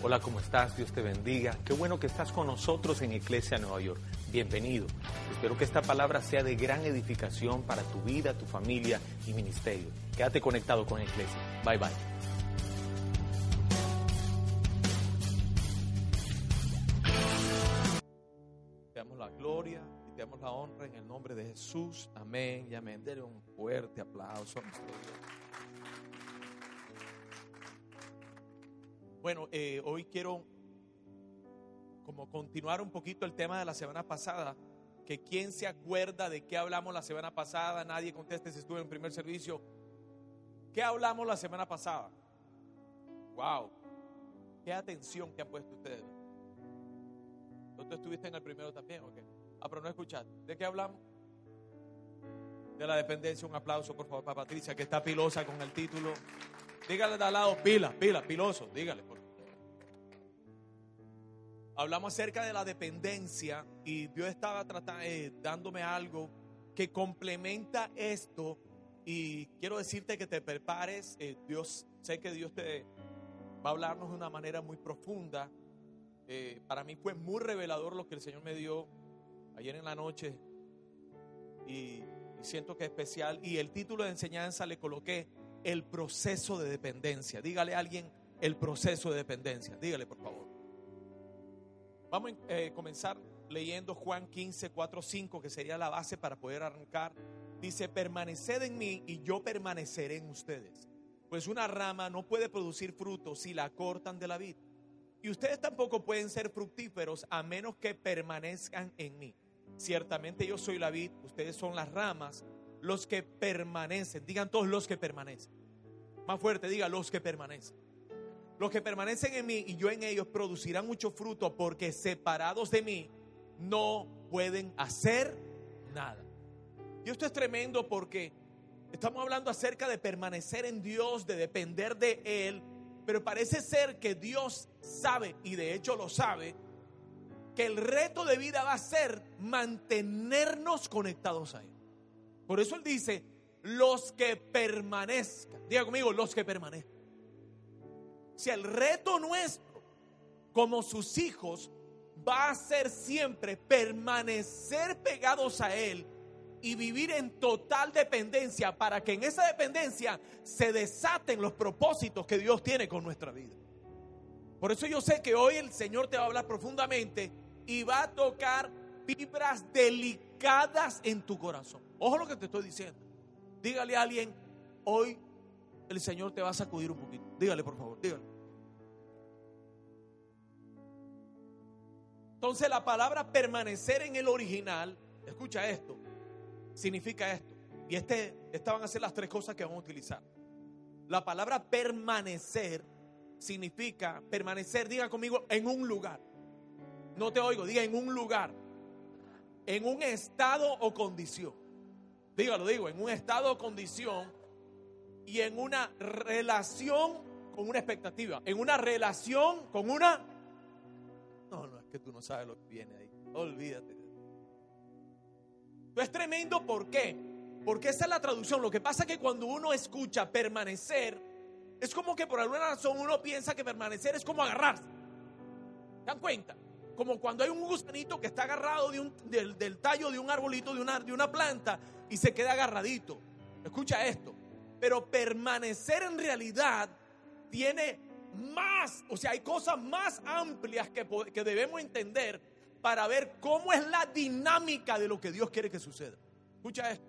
Hola, ¿cómo estás? Dios te bendiga. Qué bueno que estás con nosotros en Iglesia Nueva York. Bienvenido. Espero que esta palabra sea de gran edificación para tu vida, tu familia y ministerio. Quédate conectado con Iglesia. Bye bye. Te damos la gloria y te damos la honra en el nombre de Jesús. Amén y amén. Dele un fuerte aplauso a nuestro Dios. Bueno, eh, hoy quiero como continuar un poquito el tema de la semana pasada, que quién se acuerda de qué hablamos la semana pasada, nadie conteste si estuve en primer servicio. ¿Qué hablamos la semana pasada? Wow, qué atención que han puesto ustedes. ¿Tú estuviste en el primero también? Ok. Ah, pero no escuchaste. ¿De qué hablamos? De la dependencia. Un aplauso, por favor, para Patricia, que está pilosa con el título. Dígale de al lado, pila, pila, piloso, dígale. Hablamos acerca de la dependencia y Dios estaba tratando, eh, dándome algo que complementa esto y quiero decirte que te prepares. Eh, Dios, sé que Dios te va a hablarnos de una manera muy profunda. Eh, para mí fue muy revelador lo que el Señor me dio ayer en la noche y, y siento que es especial. Y el título de enseñanza le coloqué el proceso de dependencia. Dígale a alguien el proceso de dependencia. Dígale, por favor. Vamos a eh, comenzar leyendo Juan 15, 4, 5, que sería la base para poder arrancar. Dice, permaneced en mí y yo permaneceré en ustedes. Pues una rama no puede producir fruto si la cortan de la vid. Y ustedes tampoco pueden ser fructíferos a menos que permanezcan en mí. Ciertamente yo soy la vid, ustedes son las ramas los que permanecen. Digan todos los que permanecen. Más fuerte, diga los que permanecen. Los que permanecen en mí y yo en ellos producirán mucho fruto porque separados de mí no pueden hacer nada. Y esto es tremendo porque estamos hablando acerca de permanecer en Dios, de depender de Él, pero parece ser que Dios sabe, y de hecho lo sabe, que el reto de vida va a ser mantenernos conectados a Él. Por eso él dice, los que permanezcan. Diga conmigo, los que permanezcan. Si el reto nuestro, como sus hijos, va a ser siempre permanecer pegados a Él y vivir en total dependencia para que en esa dependencia se desaten los propósitos que Dios tiene con nuestra vida. Por eso yo sé que hoy el Señor te va a hablar profundamente y va a tocar fibras delicadas en tu corazón. Ojo lo que te estoy diciendo. Dígale a alguien, hoy el Señor te va a sacudir un poquito. Dígale, por favor, dígale. Entonces la palabra permanecer en el original, escucha esto, significa esto. Y este, estas van a ser las tres cosas que vamos a utilizar. La palabra permanecer significa permanecer, diga conmigo, en un lugar. No te oigo, diga en un lugar. En un estado o condición dígalo, digo, en un estado o condición y en una relación con una expectativa, en una relación con una... No, no, es que tú no sabes lo que viene ahí. Olvídate. Esto es tremendo, ¿por qué? Porque esa es la traducción. Lo que pasa es que cuando uno escucha permanecer, es como que por alguna razón uno piensa que permanecer es como agarrarse. dan cuenta? como cuando hay un gusanito que está agarrado del, tallo de un arbolito, de una planta, y se queda agarradito. Escucha esto. Pero permanecer en realidad tiene más, o sea, hay cosas más amplias que, que debemos entender para ver cómo es la dinámica de lo que Dios quiere que suceda. Escucha esto.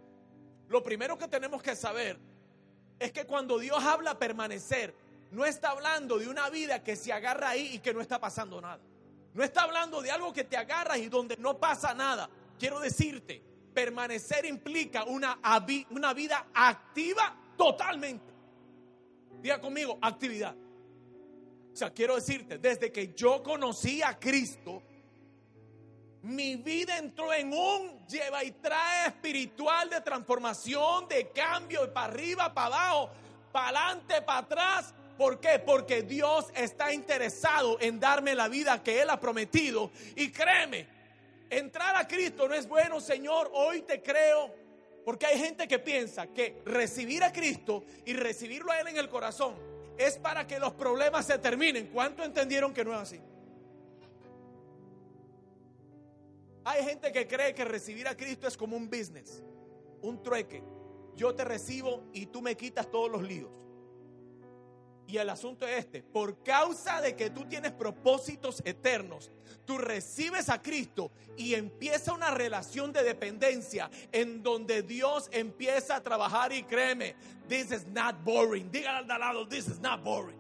Lo primero que tenemos que saber es que cuando Dios habla permanecer, no está hablando de una vida que se agarra ahí y que no está pasando nada. No está hablando de algo que te agarras y donde no pasa nada. Quiero decirte, permanecer implica una, una vida activa totalmente. Diga conmigo, actividad. O sea, quiero decirte, desde que yo conocí a Cristo, mi vida entró en un lleva y trae espiritual de transformación, de cambio, para arriba, para abajo, para adelante, para atrás, ¿Por qué? Porque Dios está interesado en darme la vida que Él ha prometido. Y créeme, entrar a Cristo no es bueno, Señor, hoy te creo. Porque hay gente que piensa que recibir a Cristo y recibirlo a Él en el corazón es para que los problemas se terminen. ¿Cuánto entendieron que no es así? Hay gente que cree que recibir a Cristo es como un business, un trueque. Yo te recibo y tú me quitas todos los líos. Y el asunto es este, por causa de que tú tienes propósitos eternos, tú recibes a Cristo y empieza una relación de dependencia en donde Dios empieza a trabajar y créeme, this is not boring. Dígale al lado, this is not boring.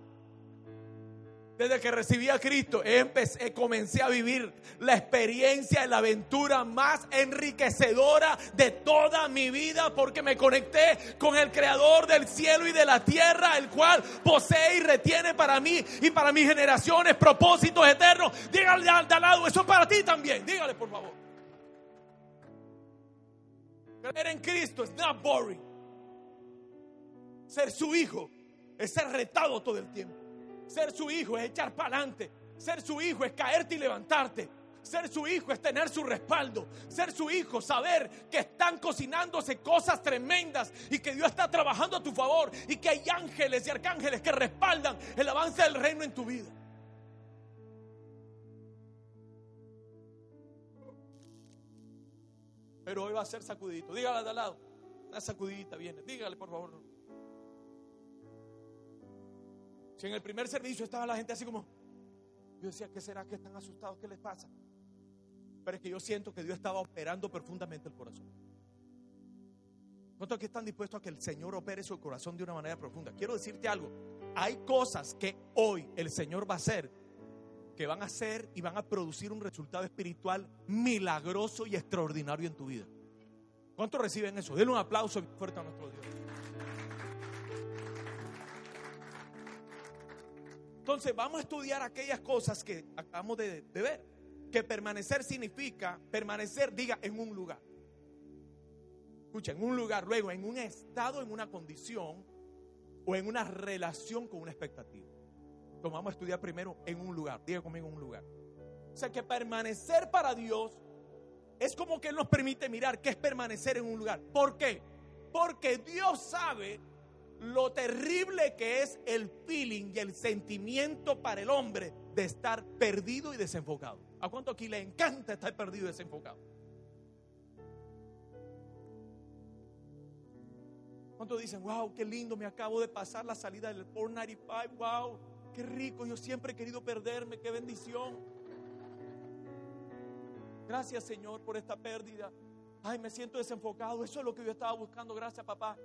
Desde que recibí a Cristo, empecé, comencé a vivir la experiencia y la aventura más enriquecedora de toda mi vida porque me conecté con el creador del cielo y de la tierra, el cual posee y retiene para mí y para mis generaciones propósitos eternos. Dígale al de lado, eso es para ti también. Dígale, por favor. Creer en Cristo es not boring. Ser su hijo es ser retado todo el tiempo. Ser su hijo es echar para adelante. Ser su hijo es caerte y levantarte. Ser su hijo es tener su respaldo. Ser su hijo, saber que están cocinándose cosas tremendas y que Dios está trabajando a tu favor y que hay ángeles y arcángeles que respaldan el avance del reino en tu vida. Pero hoy va a ser sacudito. Dígale al lado. Una sacudita viene. Dígale, por favor. Si en el primer servicio estaba la gente así como, yo decía, ¿qué será que están asustados? ¿Qué les pasa? Pero es que yo siento que Dios estaba operando profundamente el corazón. ¿Cuántos aquí están dispuestos a que el Señor opere su corazón de una manera profunda? Quiero decirte algo. Hay cosas que hoy el Señor va a hacer que van a hacer y van a producir un resultado espiritual milagroso y extraordinario en tu vida. ¿Cuántos reciben eso? Denle un aplauso fuerte a nuestro Dios. Entonces vamos a estudiar aquellas cosas que acabamos de, ver. Que permanecer significa, permanecer, diga, en un lugar. Escucha, en un lugar, luego en un estado, en una condición o en una relación con una expectativa. Entonces vamos a estudiar primero en un lugar. Diga conmigo en un lugar. O sea que permanecer para Dios es como que Él nos permite mirar qué es permanecer en un lugar. ¿Por qué? Porque Dios sabe lo terrible que es el feeling y el sentimiento para el hombre de estar perdido y desenfocado. ¿A cuánto aquí le encanta estar perdido y desenfocado? ¿Cuántos dicen, wow, qué lindo, me acabo de pasar la salida del 495, wow, qué rico, yo siempre he querido perderme, qué bendición. Gracias Señor por esta pérdida. Ay, me siento desenfocado, eso es lo que yo estaba buscando, gracias papá.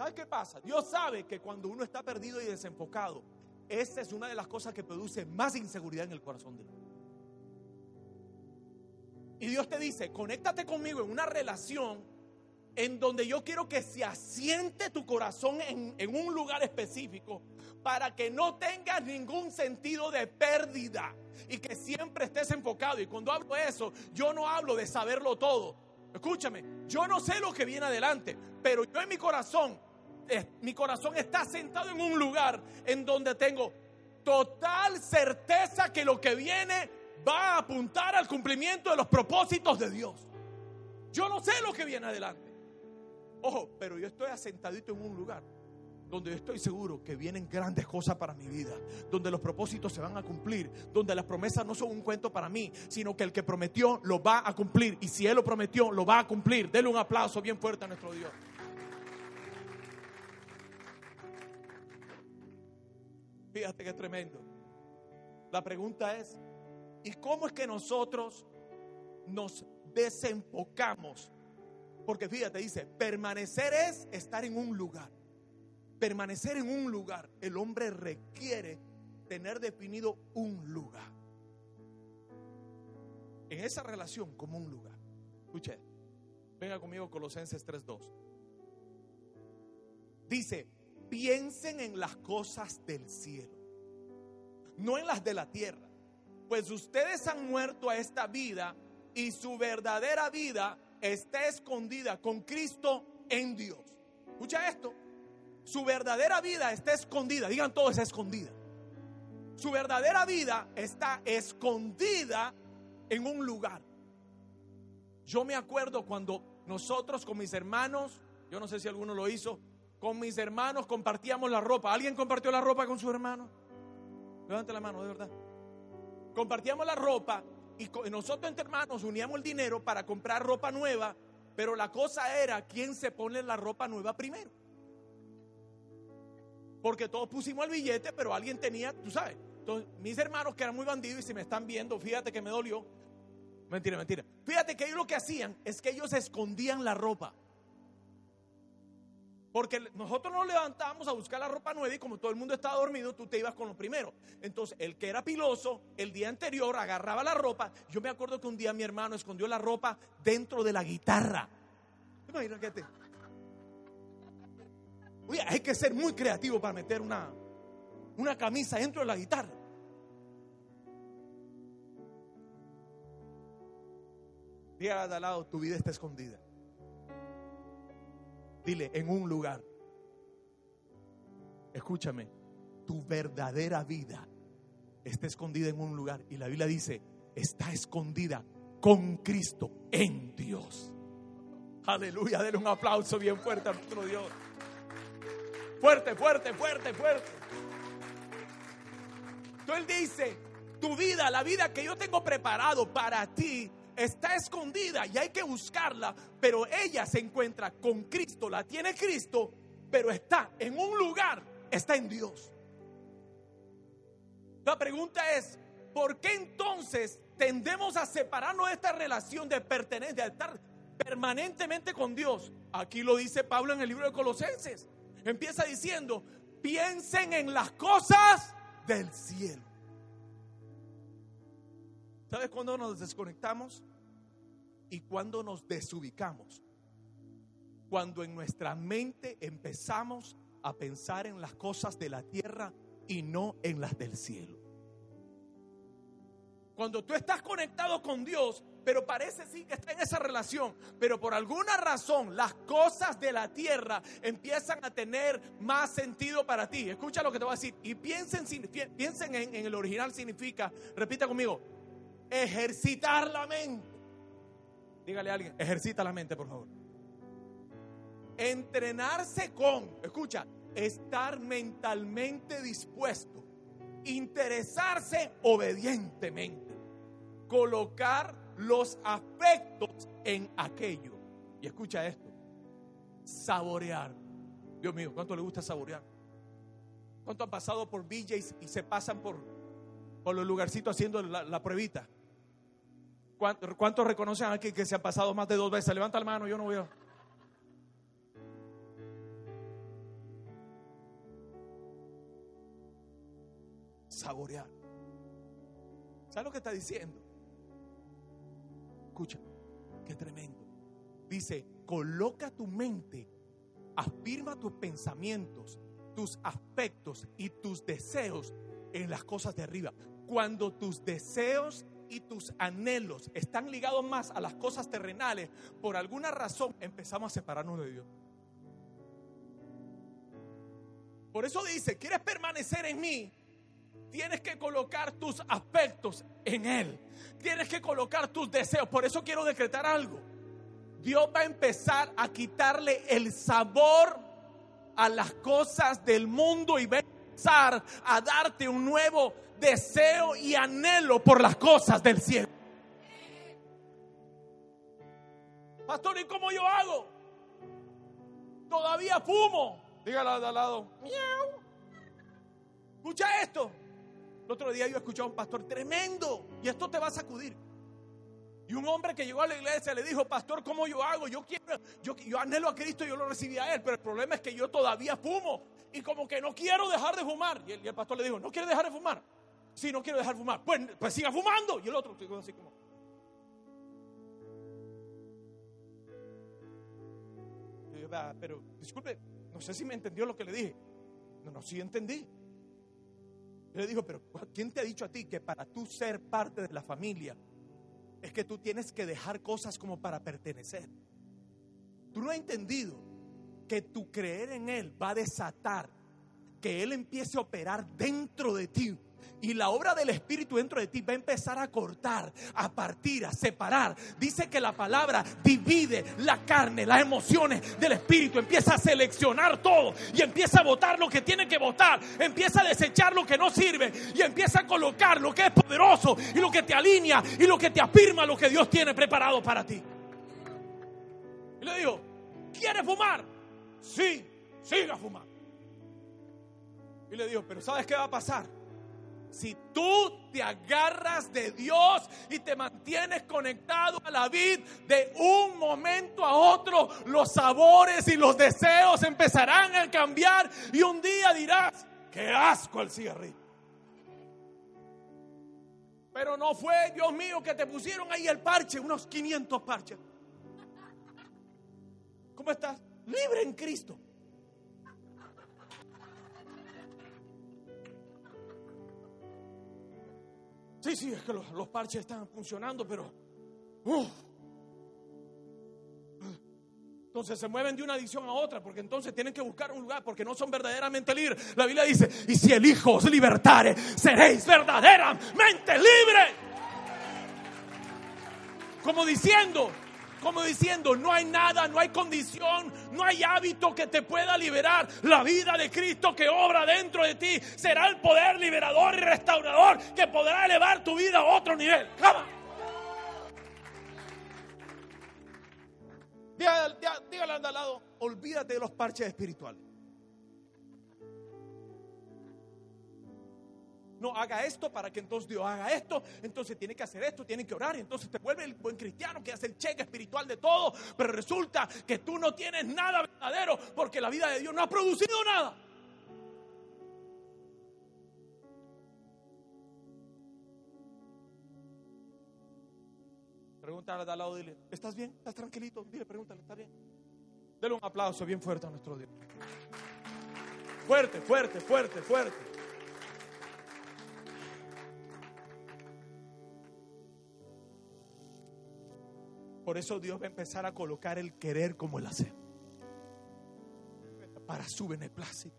¿Sabes qué pasa? Dios sabe que cuando uno está perdido y desenfocado, esa es una de las cosas que produce más inseguridad en el corazón de uno. Y Dios te dice, conéctate conmigo en una relación en donde yo quiero que se asiente tu corazón en, en, un lugar específico para que no tengas ningún sentido de pérdida y que siempre estés enfocado. Y cuando hablo de eso, yo no hablo de saberlo todo. Escúchame, yo no sé lo que viene adelante, pero yo en mi corazón mi corazón está sentado en un lugar en donde tengo total certeza que lo que viene va a apuntar al cumplimiento de los propósitos de Dios. Yo no sé lo que viene adelante. Ojo, pero yo estoy asentadito en un lugar donde yo estoy seguro que vienen grandes cosas para mi vida, donde los propósitos se van a cumplir, donde las promesas no son un cuento para mí, sino que el que prometió lo va a cumplir. Y si Él lo prometió, lo va a cumplir. Denle un aplauso bien fuerte a nuestro Dios. Fíjate qué tremendo. La pregunta es, ¿y cómo es que nosotros nos desenfocamos? Porque fíjate, dice, permanecer es estar en un lugar. Permanecer en un lugar. El hombre requiere tener definido un lugar. En esa relación como un lugar. Escuche, venga conmigo Colosenses 3.2. Dice, piensen en las cosas del cielo, no en las de la tierra. Pues ustedes han muerto a esta vida y su verdadera vida está escondida con Cristo en Dios. Escucha esto. Su verdadera vida está escondida. Digan todos, es escondida. Su verdadera vida está escondida en un lugar. Yo me acuerdo cuando nosotros con mis hermanos, yo no sé si alguno lo hizo, con mis hermanos compartíamos la ropa. ¿Alguien compartió la ropa con sus hermanos? Levante la mano, de verdad. Compartíamos la ropa y nosotros entre hermanos uníamos el dinero para comprar ropa nueva, pero la cosa era quién se pone la ropa nueva primero. Porque todos pusimos el billete, pero alguien tenía, tú sabes. Mis hermanos que eran muy bandidos y si me están viendo, fíjate que me dolió. Mentira, mentira. Fíjate que ellos lo que hacían es que ellos escondían la ropa. Porque nosotros nos levantábamos a buscar la ropa nueva y como todo el mundo estaba dormido, tú te ibas con lo primero. Entonces, el que era piloso, el día anterior agarraba la ropa. Yo me acuerdo que un día mi hermano escondió la ropa dentro de la guitarra. Imagínate. Oye, hay que ser muy creativo para meter una, una camisa dentro de la guitarra. Dígale al lado, tu vida está escondida. Dile, en un lugar. Escúchame, tu verdadera vida está escondida en un lugar. Y la Biblia dice, está escondida con Cristo en Dios. Aleluya, denle un aplauso bien fuerte a nuestro Dios. Fuerte, fuerte, fuerte, fuerte. Entonces él dice, tu vida, la vida que yo tengo preparado para ti, está escondida y hay que buscarla, pero ella se encuentra con Cristo, la tiene Cristo, pero está en un lugar, está en Dios. La pregunta es, ¿por qué entonces tendemos a separarnos de esta relación de pertenencia, de estar permanentemente con Dios? Aquí lo dice Pablo en el libro de Colosenses. Empieza diciendo, piensen en las cosas del cielo. ¿Sabes cuándo nos desconectamos? Y cuando nos desubicamos. Cuando en nuestra mente empezamos a pensar en las cosas de la tierra y no en las del cielo. Cuando tú estás conectado con Dios, pero parece sí que está en esa relación, pero por alguna razón las cosas de la tierra empiezan a tener más sentido para ti. Escucha lo que te voy a decir y piensen, piensen en, en el original significa, repita conmigo, ejercitar la mente. Dígale a alguien, ejercita la mente, por favor. Entrenarse con, escucha, estar mentalmente dispuesto, interesarse obedientemente, colocar los afectos en aquello. Y escucha esto, saborear. Dios mío, ¿cuánto le gusta saborear? ¿Cuánto han pasado por BJs y se pasan por, por los lugarcitos haciendo la, la? ¿Cuántos reconocen aquí que se ha pasado más de dos veces? Levanta la mano, yo no veo. Saborear. ¿Sabes lo que está diciendo? Escucha, qué tremendo. Dice, coloca tu mente, afirma tus pensamientos, tus aspectos y tus deseos en las cosas de arriba. Cuando tus deseos y tus anhelos están ligados más a las cosas terrenales, por alguna razón empezamos a separarnos de Dios. Por eso dice, ¿quieres permanecer en mí? Tienes que colocar tus aspectos en Él. Tienes que colocar tus deseos. Por eso quiero decretar algo. Dios va a empezar a quitarle el sabor a las cosas del mundo y va a darte un nuevo deseo y anhelo por las cosas del cielo. Pastor, ¿y cómo yo hago? Todavía fumo. Dígalo de al lado. Miau. Escucha esto. El otro día yo escuché a un pastor tremendo y esto te va a sacudir. Y un hombre que llegó a la iglesia le dijo, pastor, ¿cómo yo hago? Yo quiero, yo, anhelo a Cristo, yo lo recibí a Él, pero el problema es que yo todavía fumo y como que no quiero dejar de fumar. Y el, y pastor le dijo, ¿no quiere dejar de fumar? Si no quiero dejar fumar, pues, pues siga fumando. Y el otro, así como. Pero disculpe, no sé si me entendió lo que le dije. No, no, sí entendí. Yo le digo, pero ¿quién te ha dicho a ti que para tú ser parte de la familia es que tú tienes que dejar cosas como para pertenecer? Tú no has entendido que tu creer en Él va a desatar que Él empiece a operar dentro de ti Y la obra del Espíritu dentro de ti va a empezar a cortar, a partir, a separar. Dice que la palabra divide la carne, las emociones del Espíritu. Empieza a seleccionar todo y empieza a votar lo que tiene que votar. Empieza a desechar lo que no sirve y empieza a colocar lo que es poderoso y lo que te alinea y lo que te afirma lo que Dios tiene preparado para ti. Y le digo, ¿quieres fumar? Sí, siga fumar. Y le digo, pero ¿sabes qué va a pasar? Si tú te agarras de Dios y te mantienes conectado a la vid, de un momento a otro los sabores y los deseos empezarán a cambiar y un día dirás, qué asco el cigarrillo. Pero no fue, Dios mío, que te pusieron ahí el parche, unos 500 parches. ¿Cómo estás? Libre en Cristo. Sí, sí, es que los, parches están funcionando, pero... Entonces se mueven de una adicción a otra, porque entonces tienen que buscar un lugar, porque no son verdaderamente libres. La Biblia dice, y si el Hijo os libertare, seréis verdaderamente libres. Como diciendo, como diciendo, no hay nada, no hay condición, no hay hábito que te pueda liberar. La vida de Cristo que obra dentro de ti será el poder liberador y restaurador que podrá elevar tu vida a otro nivel. Dígale, dígale al lado, olvídate de los parches espirituales. No haga esto para que entonces Dios haga esto, entonces tiene que hacer esto, tiene que orar, y entonces te vuelve el buen cristiano que hace el cheque espiritual de todo, pero resulta que tú no tienes nada verdadero porque la vida de Dios no ha producido nada. Pregúntale al lado, dile, ¿estás bien? ¿Estás tranquilito? Dile, pregúntale, ¿está bien? Dele un aplauso bien fuerte a nuestro Dios. Fuerte, fuerte, fuerte, fuerte. Por eso Dios va a empezar a colocar el querer como el hacer. Para su beneplácito.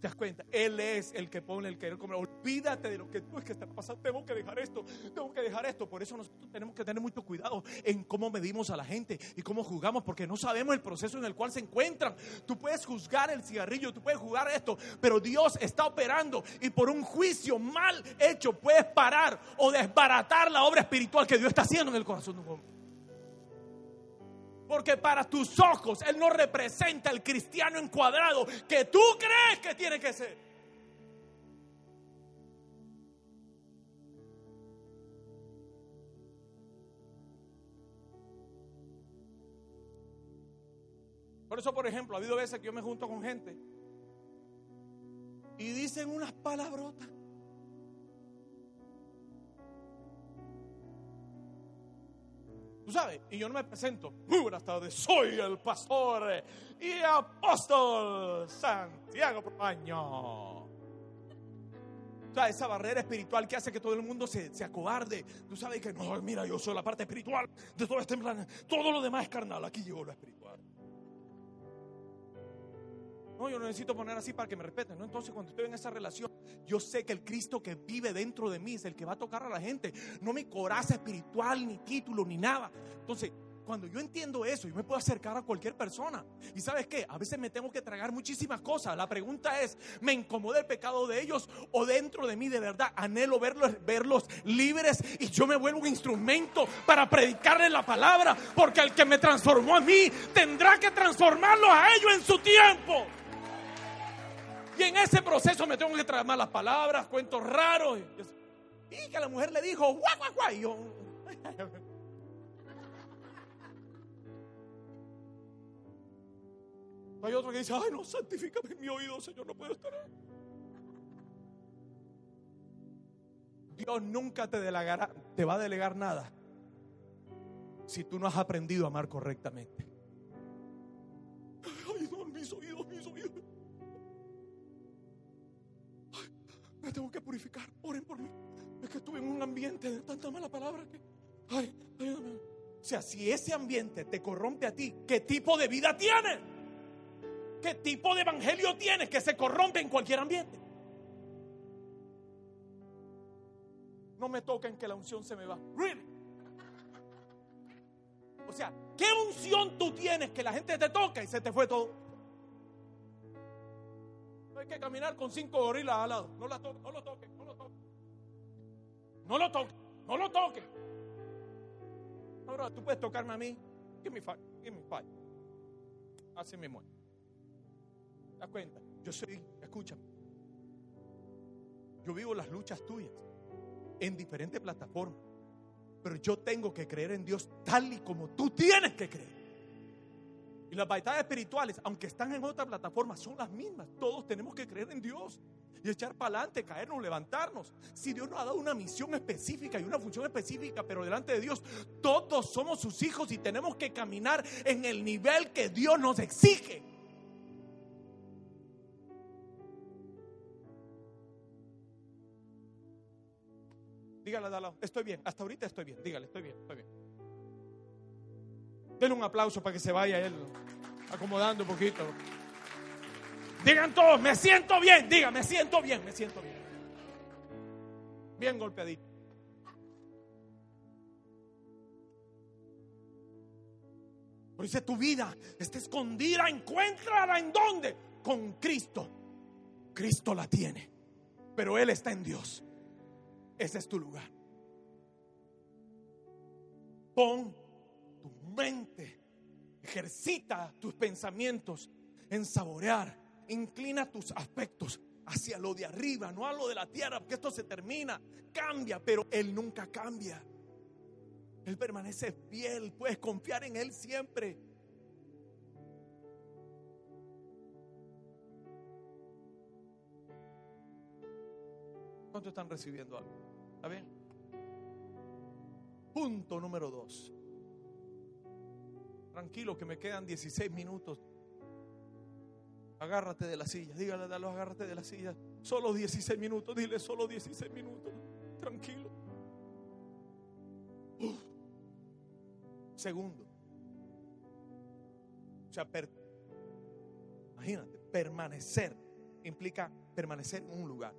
¿Te das cuenta? Él es el que pone el querer como Olvídate de lo que tú es que está pasando. Tengo que dejar esto, tengo que dejar esto. Por eso nosotros tenemos que tener mucho cuidado en cómo medimos a la gente y cómo juzgamos, porque no sabemos el proceso en el cual se encuentran. Tú puedes juzgar el cigarrillo, tú puedes juzgar esto, pero Dios está operando y por un juicio mal hecho puedes parar o desbaratar la obra espiritual que Dios está haciendo en el corazón de un hombre. Porque para tus ojos Él no representa el cristiano encuadrado que tú crees que tiene que ser. Por eso, por ejemplo, ha habido veces que yo me junto con gente y dicen unas palabrotas. Tú sabes, y yo no me presento. Muy buenas tardes, soy el pastor y apóstol Santiago Proaño. O sea, esa barrera espiritual que hace que todo el mundo se, se acobarde. Tú sabes que no, mira, yo soy la parte espiritual de todo este plan. Todo lo demás es carnal. Aquí llegó lo espiritual. No, yo no necesito poner así para que me respeten. ¿no? Entonces, cuando estoy en esa relación, yo sé que el Cristo que vive dentro de mí es el que va a tocar a la gente. No mi coraza espiritual, ni título, ni nada. Entonces, cuando yo entiendo eso, yo me puedo acercar a cualquier persona. Y sabes qué, a veces me tengo que tragar muchísimas cosas. La pregunta es, ¿me incomoda el pecado de ellos o dentro de mí de verdad anhelo verlos, libres y yo me vuelvo un instrumento para predicarles la palabra? Porque el que me transformó a mí tendrá que transformarlos a ellos en su tiempo. Y en ese proceso me tengo que traer malas palabras, cuentos raros. Y que la mujer le dijo, guau, guau, guau. Hay otro que dice, ay, no, santifícame en mi oído, Señor, no puedo estar. Dios nunca te, delegará, te va a delegar nada si tú no has aprendido a amar correctamente. Ay, no, mis oídos. Tengo que purificar. Oren por mí. Es que estuve en un ambiente de tanta mala palabra que. Ay, ayúdame. O sea, si ese ambiente te corrompe a ti, ¿qué tipo de vida tienes? ¿Qué tipo de evangelio tienes que se corrompe en cualquier ambiente? no me toquen que la unción se me va. Really? O sea, ¿qué unción tú tienes que la gente te toca y se te fue todo? Que caminar con cinco gorilas al lado. No, la toque, no lo toquen, no lo toquen. No lo toquen, no lo toquen. Ahora, tú puedes tocarme a mí. Give me five, give me five. Así mismo. ¿Te das cuenta? Yo soy, escúchame. Yo vivo las luchas tuyas en diferentes plataformas. Pero yo tengo que creer en Dios tal y como tú tienes que creer. Y las batallas espirituales, aunque están en otra plataforma, son las mismas. Todos tenemos que creer en Dios y echar para adelante, caernos, levantarnos. Si Dios nos ha dado una misión específica y una función específica, pero delante de Dios, todos somos sus hijos y tenemos que caminar en el nivel que Dios nos exige. Dígale, dale, estoy bien, hasta ahorita estoy bien, dígale, estoy bien, estoy bien. Denle un aplauso para que se vaya él acomodando un poquito. Digan todos, me siento bien, diga, me siento bien, me siento bien. Bien golpeadito. Por dice tu vida está escondida, encuéntrala en dónde? Con Cristo. Cristo la tiene, pero Él está en Dios. Ese es tu lugar. Pon mente, ejercita tus pensamientos en saborear, inclina tus aspectos hacia lo de arriba, no a lo de la tierra, porque esto se termina, cambia, pero Él nunca cambia. Él permanece fiel, puedes confiar en Él siempre. ¿Cuánto están recibiendo algo? ¿Está bien? Punto número dos. Tranquilo que me quedan 16 minutos. Agárrate de la silla. Dígale, dale, agárrate de la silla. Solo 16 minutos. Dile, solo 16 minutos. Tranquilo. Segundo. O sea, imagínate, permanecer implica permanecer en un lugar.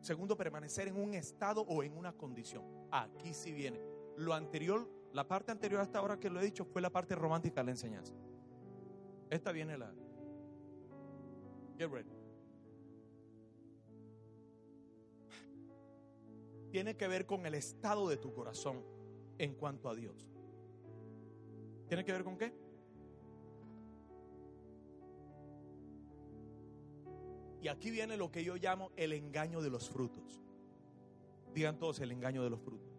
Segundo, permanecer en un estado o en una condición. Aquí sí viene. Lo anterior, la parte anterior hasta ahora que lo he dicho fue la parte romántica de la enseñanza. Esta viene la. Get ready. Tiene que ver con el estado de tu corazón en cuanto a Dios. ¿Tiene que ver con qué? Y aquí viene lo que yo llamo el engaño de los frutos. Digan todos el engaño de los frutos.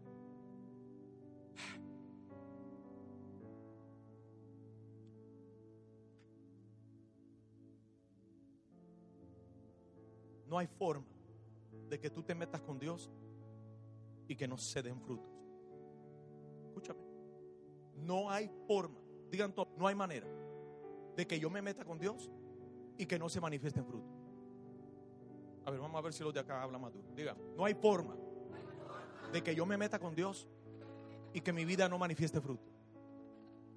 No hay forma de que tú te metas con Dios y que no se den frutos. Escúchame. No hay forma, digan todos, no hay manera de que yo me meta con Dios y que no se manifiesten frutos. A ver, vamos a ver si los de acá hablan más duro. Digan, no hay forma de que yo me meta con Dios y que mi vida no manifieste fruto.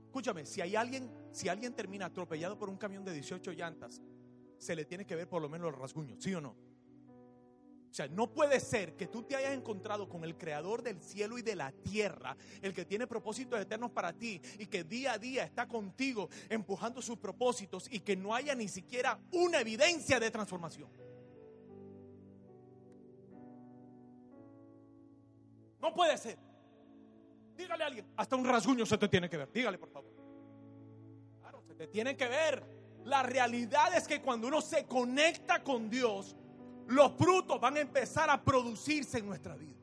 Escúchame, si hay alguien, si alguien termina atropellado por un camión de 18 llantas, se le tiene que ver por lo menos los rasguños, ¿sí o no? O sea, no puede ser que tú te hayas encontrado con el creador del cielo y de la tierra, el que tiene propósitos eternos para ti y que día a día está contigo empujando sus propósitos y que no haya ni siquiera una evidencia de transformación. No puede ser. Dígale a alguien, hasta un rasguño se te tiene que ver. Dígale, por favor. Claro, se te tiene que ver. La realidad es que cuando uno se conecta con Dios, los frutos van a empezar a producirse en nuestra vida.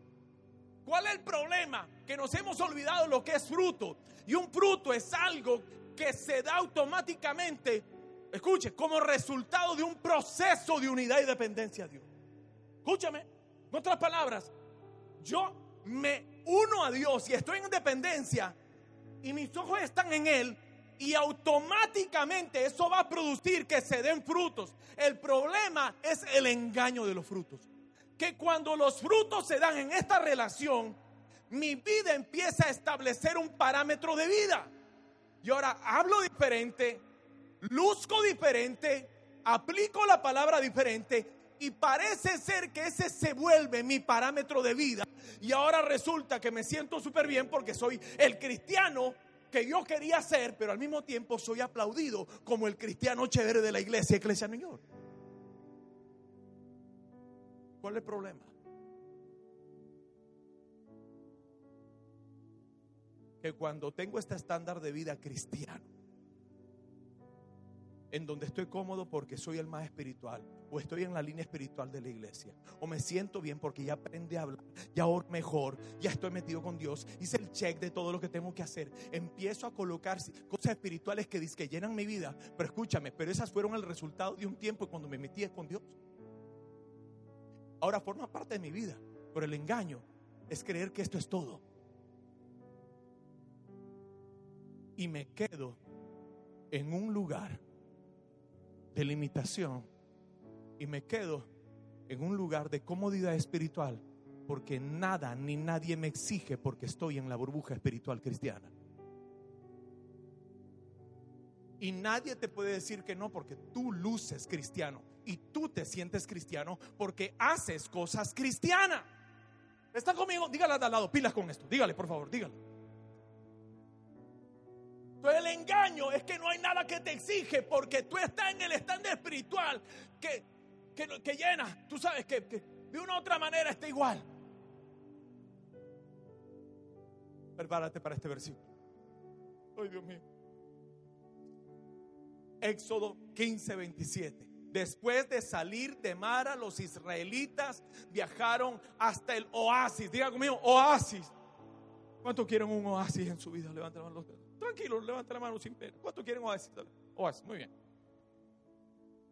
¿Cuál es el problema? Que nos hemos olvidado lo que es fruto. Y un fruto es algo que se da automáticamente, escuche, como resultado de un proceso de unidad y dependencia a Dios. Escúchame, en otras palabras, yo me uno a Dios y estoy en dependencia y mis ojos están en Él y automáticamente eso va a producir que se den frutos. El problema es el engaño de los frutos. Que cuando los frutos se dan en esta relación, mi vida empieza a establecer un parámetro de vida. Y ahora hablo diferente, luzco diferente, aplico la palabra diferente y parece ser que ese se vuelve mi parámetro de vida. Y ahora resulta que me siento súper bien porque soy el cristiano que yo quería ser, pero al mismo tiempo soy aplaudido como el cristiano chévere de la iglesia, Iglesia New. ¿Cuál es el problema? Que cuando tengo este estándar de vida cristiano, en donde estoy cómodo porque soy el más espiritual, o estoy en la línea espiritual de la iglesia, o me siento bien porque ya aprendí a hablar, ya oro mejor, ya estoy metido con Dios, hice el check de todo lo que tengo que hacer, empiezo a colocar cosas espirituales que, que llenan mi vida, pero escúchame, pero esas fueron el resultado de un tiempo cuando me metí con Dios. Ahora forma parte de mi vida, pero el engaño es creer que esto es todo. Y me quedo en un lugar de limitación y me quedo en un lugar de comodidad espiritual porque nada ni nadie me exige porque estoy en la burbuja espiritual cristiana. Y nadie te puede decir que no porque tú luces cristiano y tú te sientes cristiano porque haces cosas cristianas. ¿Está conmigo? Dígale al lado, pilas con esto. Dígale, por favor, dígale engaño es que no hay nada que te exige porque tú estás en el estándar espiritual que, que, llena. Tú sabes que, de una u otra manera está igual. Prepárate para este versículo. Ay, Dios mío. Éxodo 15, 27. Después de salir de Mara, los israelitas viajaron hasta el oasis. Diga conmigo, oasis. ¿Cuántos quieren un oasis en su vida? Levanten los dedos. Tranquilo, levanta la mano sin pena. ¿Cuánto quieren oasis? Oasis, muy bien.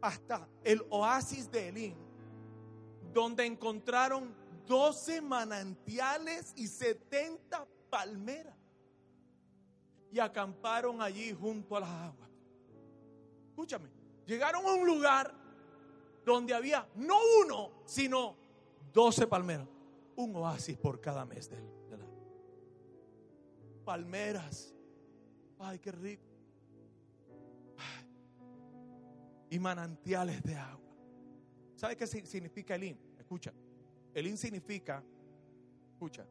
Hasta el oasis de Elín, donde encontraron 12 manantiales y 70 palmeras. Y acamparon allí junto a las aguas. Escúchame, llegaron a un lugar donde había no uno, sino 12 palmeras. Un oasis por cada mes del, de la palmeras Ay, qué rico. Y manantiales de agua. ¿Sabe qué significa Elín? Escucha. Elín significa, escucha,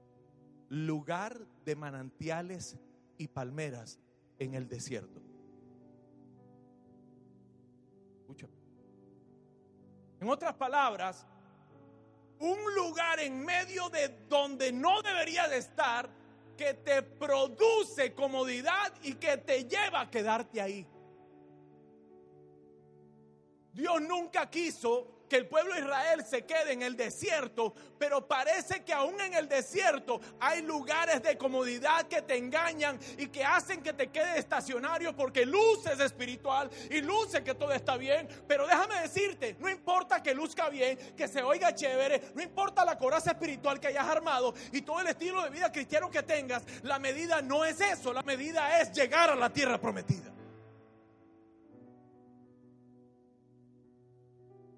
lugar de manantiales y palmeras en el desierto. Escucha. En otras palabras, un lugar en medio de donde no debería de estar que te produce comodidad y que te lleva a quedarte ahí. Dios nunca quiso que el pueblo de Israel se quede en el desierto, pero parece que aún en el desierto hay lugares de comodidad que te engañan y que hacen que te quedes estacionario porque luces espiritual y luce que todo está bien, pero déjame decirte, no importa que luzca bien, que se oiga chévere, no importa la coraza espiritual que hayas armado y todo el estilo de vida cristiano que tengas, la medida no es eso, la medida es llegar a la tierra prometida.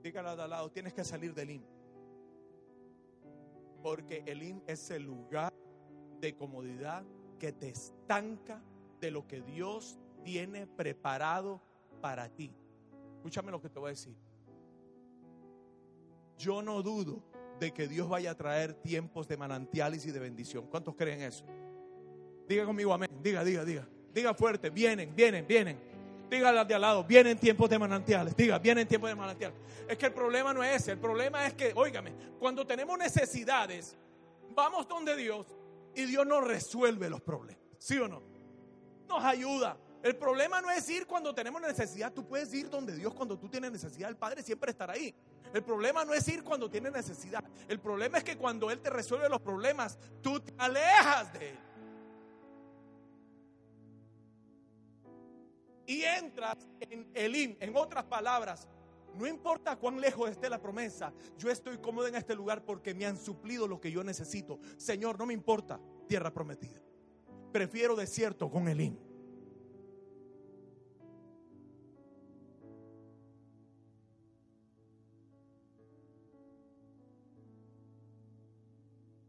Dígale al lado, tienes que salir del IM. Porque el IM es el lugar de comodidad que te estanca de lo que Dios tiene preparado para ti. Escúchame lo que te voy a decir. Yo no dudo de que Dios vaya a traer tiempos de manantiales y de bendición. ¿Cuántos creen eso? Diga conmigo amén. Diga, diga, diga. Diga fuerte. Vienen, vienen, vienen. Dígale de al lado, vienen tiempos de manantiales. Diga, vienen tiempos de manantiales. Es que el problema no es ese. El problema es que, óigame, cuando tenemos necesidades, vamos donde Dios y Dios nos resuelve los problemas. ¿Sí o no? Nos ayuda. El problema no es ir cuando tenemos necesidad. Tú puedes ir donde Dios cuando tú tienes necesidad. El Padre siempre estará ahí. El problema no es ir cuando tienes necesidad. El problema es que cuando Él te resuelve los problemas, tú te alejas de Él. Y entras en Elim. En otras palabras, no importa cuán lejos esté la promesa, yo estoy cómodo en este lugar porque me han suplido lo que yo necesito. Señor, no me importa tierra prometida. Prefiero desierto con Elim.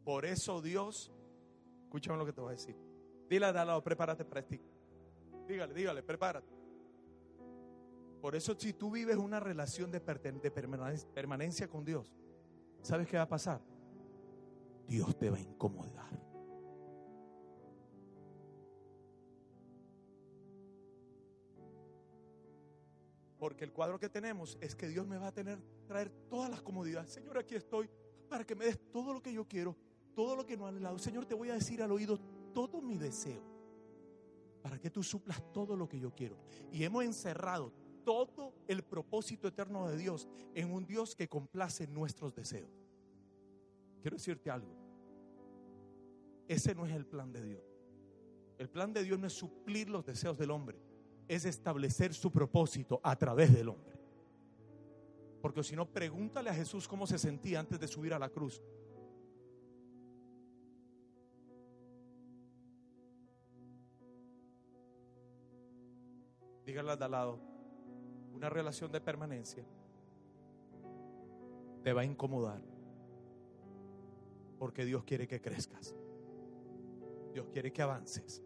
Por eso Dios, escúchame lo que te voy a decir. Dile al lado, prepárate para ti. Dígale, dígale, prepárate. Por eso si tú vives una relación de, permanencia con Dios, ¿sabes qué va a pasar? Dios te va a incomodar. Porque el cuadro que tenemos es que Dios me va a tener traer todas las comodidades. Señor, aquí estoy para que me des todo lo que yo quiero, todo lo que no han anhelado. Señor, te voy a decir al oído todo mi deseo para que tú suplas todo lo que yo quiero. Y hemos encerrado todo el propósito eterno de Dios en un Dios que complace nuestros deseos. Quiero decirte algo. Ese no es el plan de Dios. El plan de Dios no es suplir los deseos del hombre, es establecer su propósito a través del hombre. Porque si no, pregúntale a Jesús cómo se sentía antes de subir a la cruz. Dígale al lado, una relación de permanencia te va a incomodar. Porque Dios quiere que crezcas. Dios quiere que avances.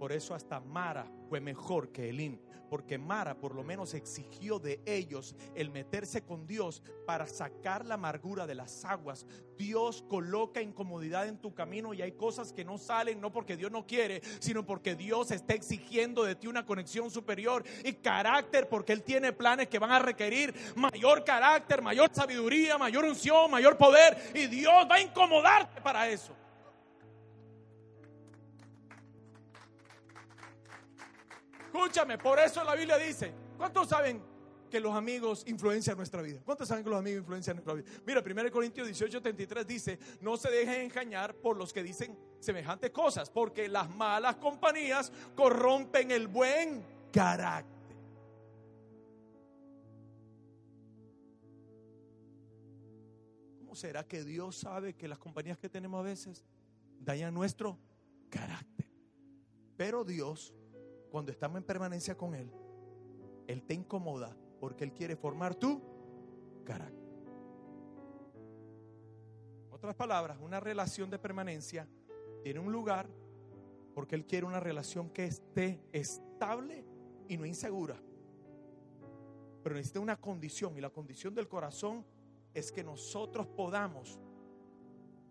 Por eso hasta Mara fue mejor que Elín, porque Mara por lo menos exigió de ellos el meterse con Dios para sacar la amargura de las aguas. Dios coloca incomodidad en tu camino y hay cosas que no salen no porque Dios no quiere, sino porque Dios está exigiendo de ti una conexión superior y carácter, porque Él tiene planes que van a requerir mayor carácter, mayor sabiduría, mayor unción, mayor poder y Dios va a incomodarte para eso. Escúchame, por eso la Biblia dice, ¿cuántos saben que los amigos influencian nuestra vida? ¿Cuántos saben que los amigos influencian nuestra vida? Mira, 1 Corintios 18, 33 dice, no se dejen engañar por los que dicen semejantes cosas, porque las malas compañías corrompen el buen carácter. ¿Cómo será que Dios sabe que las compañías que tenemos a veces dañan nuestro carácter? Pero Dios cuando estamos en permanencia con Él, Él te incomoda porque Él quiere formar tu carácter. Otras palabras, una relación de permanencia tiene un lugar porque Él quiere una relación que esté estable y no insegura. Pero necesita una condición y la condición del corazón es que nosotros podamos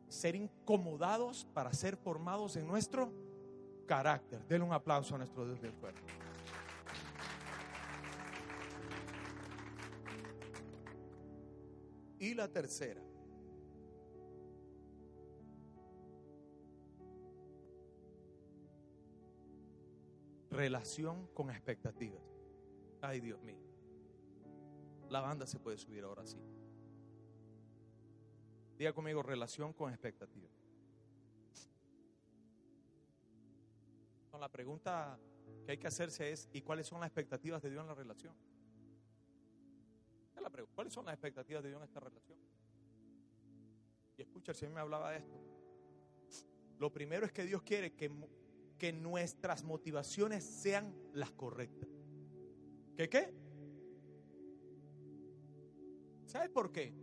ser incomodados para ser formados en nuestro carácter. Denle un aplauso a nuestro Dios del cuerpo. Y la tercera. Relación con expectativas. Ay, Dios mío. La banda se puede subir ahora sí. Diga conmigo, relación con expectativas. La pregunta que hay que hacerse es, ¿y cuáles son las expectativas de Dios en la relación? La ¿Cuáles son las expectativas de Dios en esta relación? Y escucha, el Señor me hablaba de esto. Lo primero es que Dios quiere que, que nuestras motivaciones sean las correctas. ¿Qué qué? ¿Sabes por qué?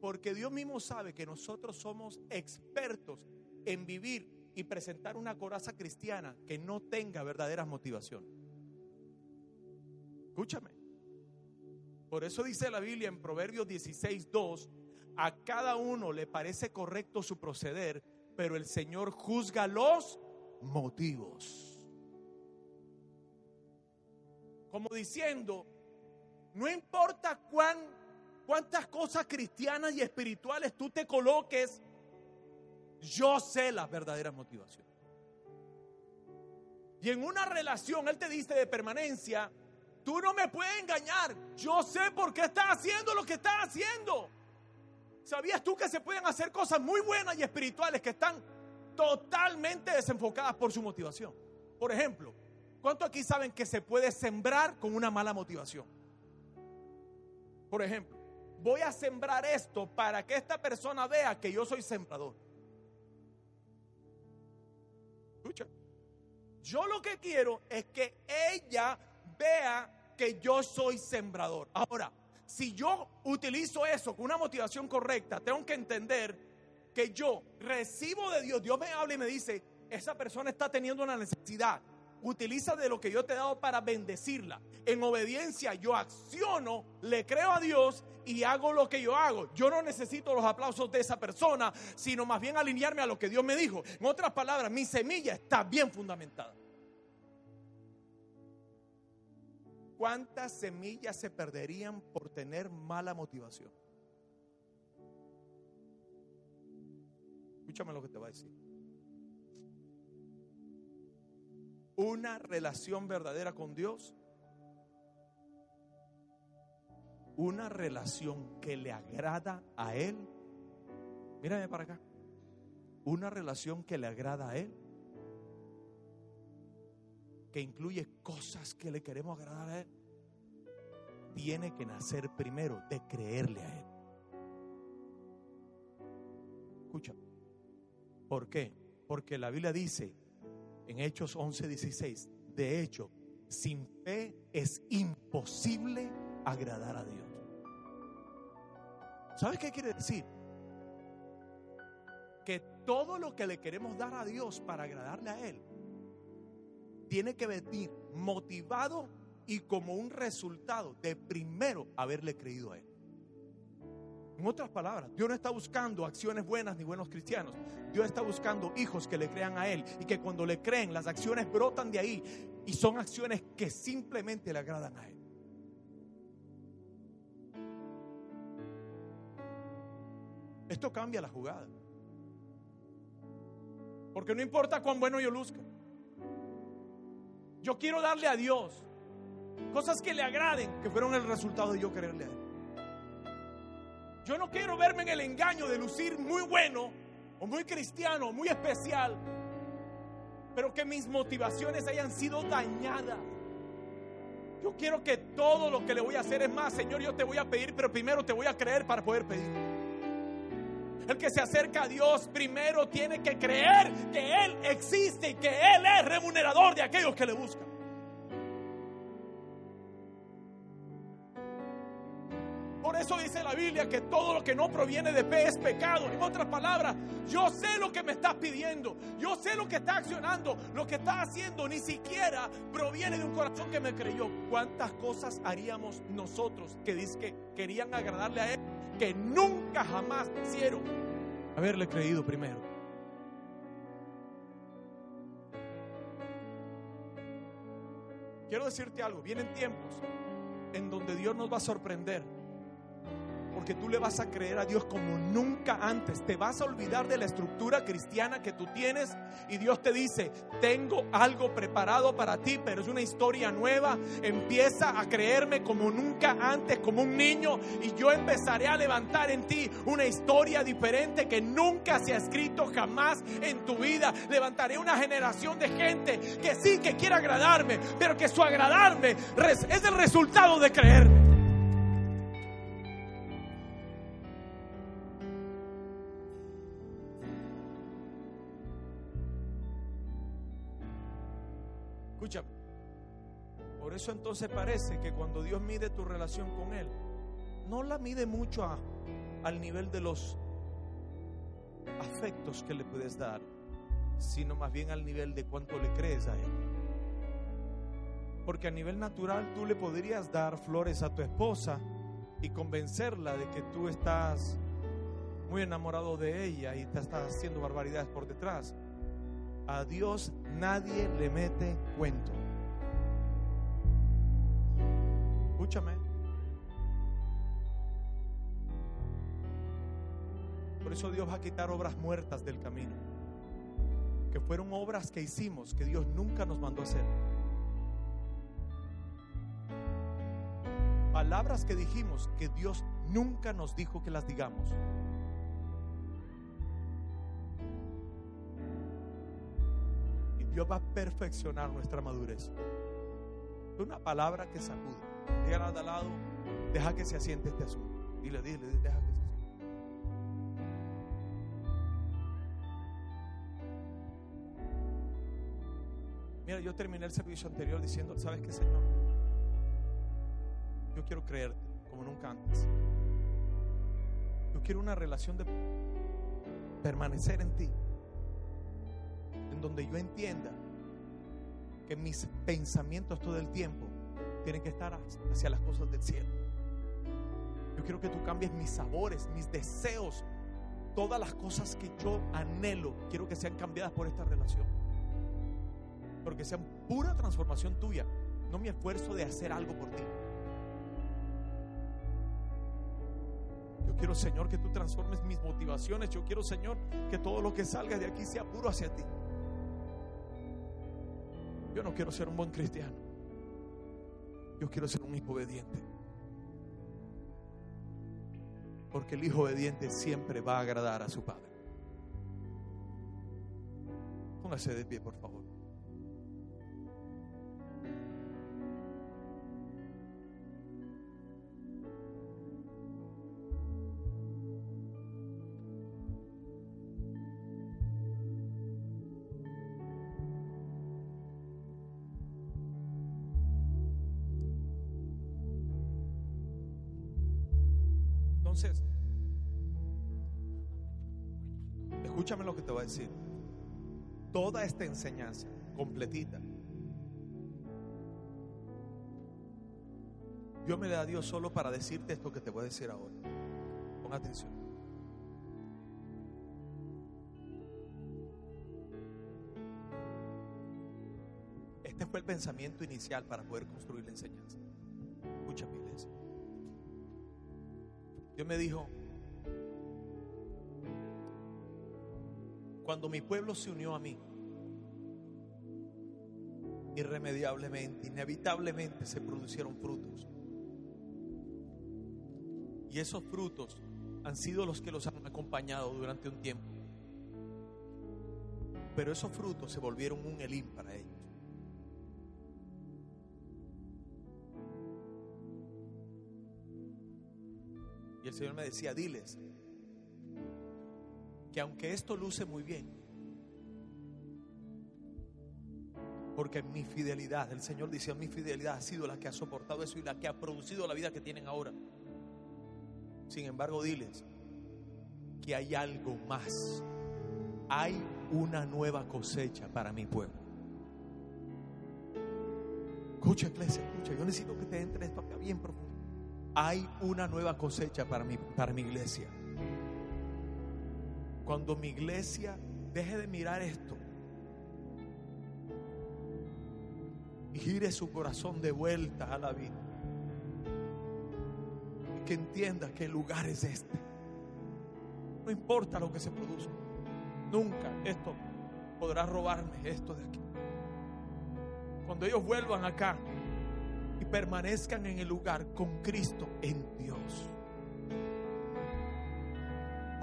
Porque Dios mismo sabe que nosotros somos expertos en vivir y presentar una coraza cristiana que no tenga verdaderas motivaciones. Escúchame. Por eso dice la Biblia en Proverbios 16, 2, a cada uno le parece correcto su proceder, pero el Señor juzga los motivos. Como diciendo, no importa cuán, cuántas cosas cristianas y espirituales tú te coloques yo sé la verdadera motivación. Y en una relación, Él te dice de permanencia, tú no me puedes engañar. Yo sé por qué estás haciendo lo que estás haciendo. ¿Sabías tú que se pueden hacer cosas muy buenas y espirituales que están totalmente desenfocadas por su motivación? Por ejemplo, ¿cuántos aquí saben que se puede sembrar con una mala motivación? Por ejemplo, voy a sembrar esto para que esta persona vea que yo soy sembrador. Escucha. Yo lo que quiero es que ella vea que yo soy sembrador. Ahora, si yo utilizo eso con una motivación correcta, tengo que entender que yo recibo de Dios, Dios me habla y me dice, esa persona está teniendo una necesidad. Utiliza de lo que yo te he dado para bendecirla. En obediencia yo acciono, le creo a Dios y hago lo que yo hago. Yo no necesito los aplausos de esa persona, sino más bien alinearme a lo que Dios me dijo. En otras palabras, mi semilla está bien fundamentada. ¿Cuántas semillas se perderían por tener mala motivación? Escúchame lo que te va a decir. Una relación verdadera con Dios. Una relación que le agrada a Él. Mírame para acá. Una relación que le agrada a Él. Que incluye cosas que le queremos agradar a Él. Tiene que nacer primero de creerle a Él. Escucha. ¿Por qué? Porque la Biblia dice en Hechos 11:16, de hecho, sin fe es imposible agradar a Dios. ¿Sabes qué quiere decir? Que todo lo que le queremos dar a Dios para agradarle a Él tiene que venir motivado y como un resultado de primero haberle creído a Él. En otras palabras, Dios no está buscando acciones buenas ni buenos cristianos. Dios está buscando hijos que le crean a Él y que cuando le creen las acciones brotan de ahí y son acciones que simplemente le agradan a Él. Esto cambia la jugada. Porque no importa cuán bueno yo luzca. Yo quiero darle a Dios cosas que le agraden, que fueron el resultado de yo quererle a Él. Yo no quiero verme en el engaño de lucir muy bueno o muy cristiano, muy especial, pero que mis motivaciones hayan sido dañadas. Yo quiero que todo lo que le voy a hacer es más, Señor, yo te voy a pedir, pero primero te voy a creer para poder pedir. El que se acerca a Dios primero tiene que creer que Él existe y que Él es remunerador de aquellos que le buscan. Que todo lo que no proviene de fe es pecado. En otras palabras, yo sé lo que me estás pidiendo, yo sé lo que está accionando, lo que está haciendo ni siquiera proviene de un corazón que me creyó. ¿Cuántas cosas haríamos nosotros que dice que querían agradarle a Él, que nunca jamás hicieron haberle creído primero? Quiero decirte algo, vienen tiempos en donde Dios nos va a sorprender porque tú le vas a creer a Dios como nunca antes. Te vas a olvidar de la estructura cristiana que tú tienes y Dios te dice, tengo algo preparado para ti, pero es una historia nueva. Empieza a creerme como nunca antes, como un niño, y yo empezaré a levantar en ti una historia diferente que nunca se ha escrito jamás en tu vida. Levantaré una generación de gente que sí que quiere agradarme, pero que su agradarme es el resultado de creerme. Por eso entonces parece que cuando Dios mide tu relación con Él, no la mide mucho al nivel de los afectos que le puedes dar, sino más bien al nivel de cuánto le crees a Él. Porque a nivel natural tú le podrías dar flores a tu esposa y convencerla de que tú estás muy enamorado de ella y te estás haciendo barbaridades por detrás. A Dios nadie le mete cuento. Escúchame. Por eso Dios va a quitar obras muertas del camino. Que fueron obras que hicimos que Dios nunca nos mandó a hacer. Palabras que dijimos que Dios nunca nos dijo que las digamos. Dios va a perfeccionar nuestra madurez. Una palabra que sacude. Díganle al lado, deja que se asiente este asunto. Dile, dile, deja que se asiente. Mira, yo terminé el servicio anterior diciendo, ¿sabes qué, Señor? Yo quiero creerte como nunca antes. Yo quiero una relación de permanecer en ti donde yo entienda que mis pensamientos todo el tiempo tienen que estar hacia las cosas del cielo. Yo quiero que tú cambies mis sabores, mis deseos, todas las cosas que yo anhelo, quiero que sean cambiadas por esta relación. Porque sean pura transformación tuya, no mi esfuerzo de hacer algo por ti. Yo quiero, Señor, que tú transformes mis motivaciones. Yo quiero, Señor, que todo lo que salga de aquí sea puro hacia ti. Yo no quiero ser un buen cristiano. Yo quiero ser un hijo obediente. Porque el hijo obediente siempre va a agradar a su padre. Póngase de pie, por favor. Te voy a decir. Toda esta enseñanza completita, Dios me la a Dios solo para decirte esto que te voy a decir ahora. Pon atención. Este fue el pensamiento inicial para poder construir la enseñanza. Escúchame, iglesia. Dios me dijo, cuando mi pueblo se unió a mí, irremediablemente, inevitablemente se producieron frutos. Y esos frutos han sido los que los han acompañado durante un tiempo. Pero esos frutos se volvieron un elín para ellos. Y el Señor me decía, diles que aunque esto luce muy bien, porque mi fidelidad, el Señor dice, mi fidelidad ha sido la que ha soportado eso y la que ha producido la vida que tienen ahora. Sin embargo, diles que hay algo más. Hay una nueva cosecha para mi pueblo. Escucha, iglesia, escucha. Yo necesito que te entre esto acá bien profundo hay una nueva cosecha para mi, para mi iglesia. Cuando mi iglesia deje de mirar esto y gire su corazón de vuelta a la vida, y que entienda que el lugar es este. No importa lo que se produzca, nunca esto podrá robarme esto de aquí. Cuando ellos vuelvan acá, y permanezcan en el lugar con Cristo en Dios.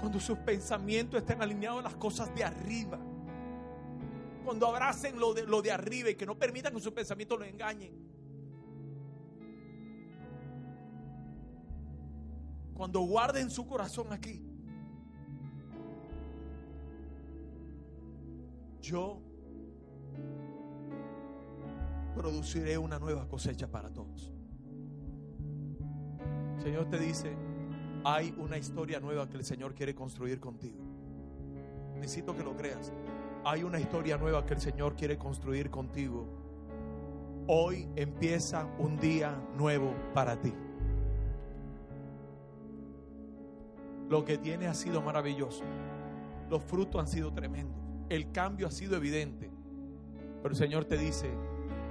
Cuando sus pensamientos estén alineados a las cosas de arriba. Cuando abracen lo de, lo de arriba y que no permitan que sus pensamientos lo engañen. Cuando guarden su corazón aquí. Yo produciré una nueva cosecha para todos. Señor te dice, hay una historia nueva que el Señor quiere construir contigo. Necesito que lo creas. Hay una historia nueva que el Señor quiere construir contigo. Hoy empieza un día nuevo para ti. Lo que tiene ha sido maravilloso. Los frutos han sido tremendos. El cambio ha sido evidente. Pero el Señor te dice,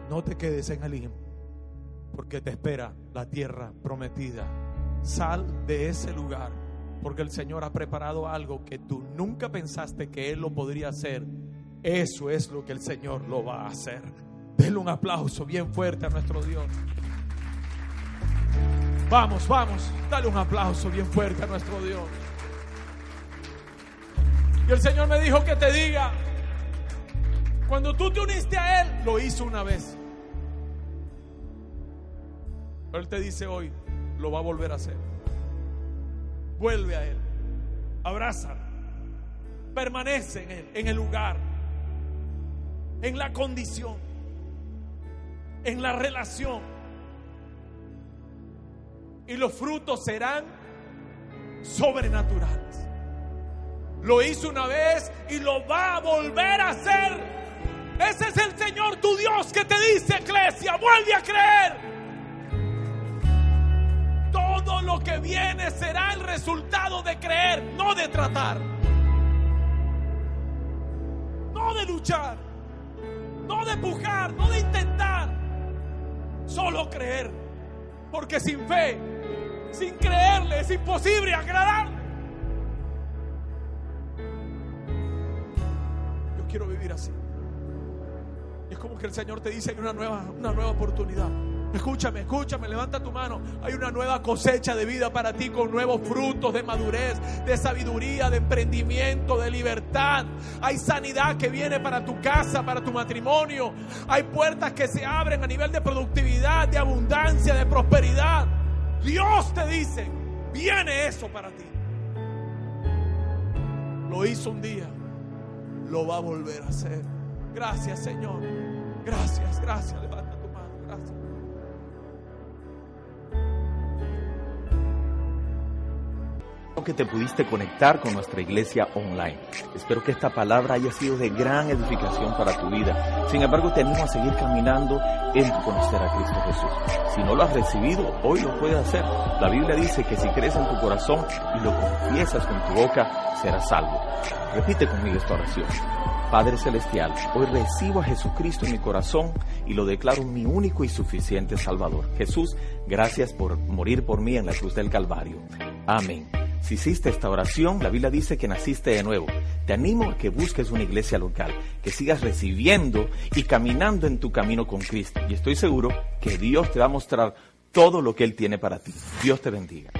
no te quedes en Elim, porque te espera la tierra prometida. Sal de ese lugar, porque el Señor ha preparado algo que tú nunca pensaste que Él lo podría hacer. Eso es lo que el Señor lo va a hacer. Denle un aplauso bien fuerte a nuestro Dios. Vamos, vamos, dale un aplauso bien fuerte a nuestro Dios. Y el Señor me dijo que te diga, cuando tú te uniste a Él, lo hizo una vez. Pero Él te dice hoy, lo va a volver a hacer. Vuelve a Él. Abraza. Permanece en Él, en el lugar, en la condición, en la relación. Y los frutos serán sobrenaturales. Lo hizo una vez y lo va a volver a hacer. Ese es el Señor tu Dios que te dice, iglesia, vuelve a creer. Lo que viene será el resultado de creer, no de tratar. No de luchar, no de pujar, no de intentar. Solo creer. Porque sin fe, sin creerle, es imposible agradar. Yo quiero vivir así. Es como que el Señor te dice hay una nueva, una nueva oportunidad. Escúchame, escúchame, levanta tu mano. Hay una nueva cosecha de vida para ti con nuevos frutos de madurez, de sabiduría, de emprendimiento, de libertad. Hay sanidad que viene para tu casa, para tu matrimonio. Hay puertas que se abren a nivel de productividad, de abundancia, de prosperidad. Dios te dice, viene eso para ti. Lo hizo un día, lo va a volver a hacer. Gracias Señor. Gracias, gracias. Que te pudiste conectar con nuestra iglesia online. Espero que esta palabra haya sido de gran edificación para tu vida. Sin embargo, te animo a seguir caminando en conocer a Cristo Jesús. Si no lo has recibido, hoy lo puedes hacer. La Biblia dice que si crees en tu corazón y lo confiesas con tu boca, serás salvo. Repite conmigo esta oración. Padre Celestial, hoy recibo a Jesucristo en mi corazón y lo declaro mi único y suficiente Salvador. Jesús, gracias por morir por mí en la cruz del Calvario. Amén. Si hiciste esta oración, la Biblia dice que naciste de nuevo. Te animo a que busques una iglesia local, que sigas recibiendo y caminando en tu camino con Cristo. Y estoy seguro que Dios te va a mostrar todo lo que Él tiene para ti. Dios te bendiga.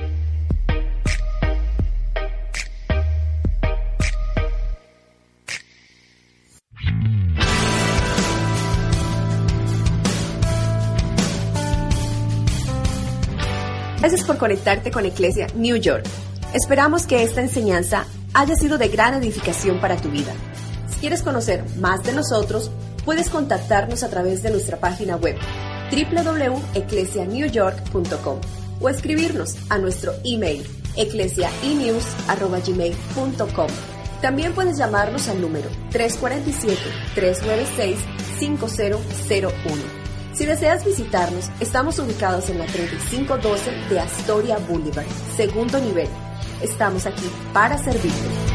Gracias por conectarte con Iglesia New York. Esperamos que esta enseñanza haya sido de gran edificación para tu vida. Si quieres conocer más de nosotros, puedes contactarnos a través de nuestra página web www.eclesianewyork.com o escribirnos a nuestro email eclesiaenews.gmail.com. También puedes llamarnos al número 347-396-5001. Si deseas visitarnos, estamos ubicados en la 3512 de Astoria Boulevard, segundo nivel. Estamos aquí para servirte.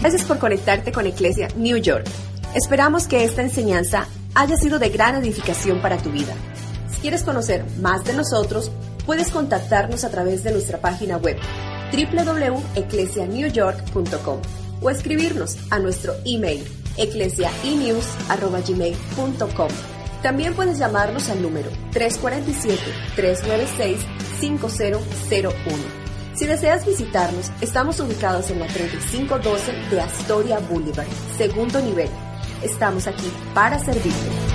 Gracias por conectarte con Iglesia New York. Esperamos que esta enseñanza haya sido de gran edificación para tu vida. Si quieres conocer más de nosotros, puedes contactarnos a través de nuestra página web www.eclesianewyork.com o escribirnos a nuestro email eclesiaenews.gmail.com. También puedes llamarnos al número 347-396-5001. Si deseas visitarnos, estamos ubicados en la 3512 de Astoria Boulevard, segundo nivel. Estamos aquí para servirte.